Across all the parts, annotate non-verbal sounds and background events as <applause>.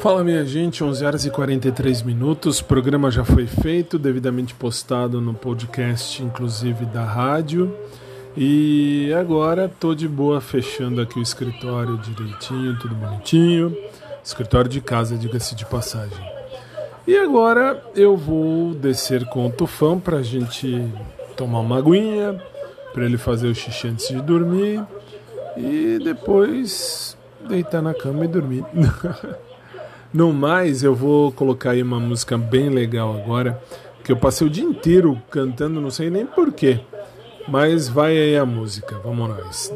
Fala minha gente, 11 horas e 43 minutos. O programa já foi feito, devidamente postado no podcast, inclusive da rádio. E agora tô de boa fechando aqui o escritório direitinho, tudo bonitinho. Escritório de casa, diga-se de passagem. E agora eu vou descer com o Tufão pra gente tomar uma aguinha, para ele fazer o xixi antes de dormir e depois deitar na cama e dormir. <laughs> No mais, eu vou colocar aí uma música bem legal agora, que eu passei o dia inteiro cantando, não sei nem porquê. Mas vai aí a música, vamos nós.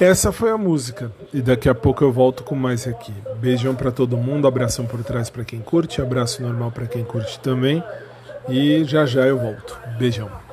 Essa foi a música e daqui a pouco eu volto com mais aqui. Beijão para todo mundo, abração por trás para quem curte, abraço normal para quem curte também e já já eu volto. Beijão.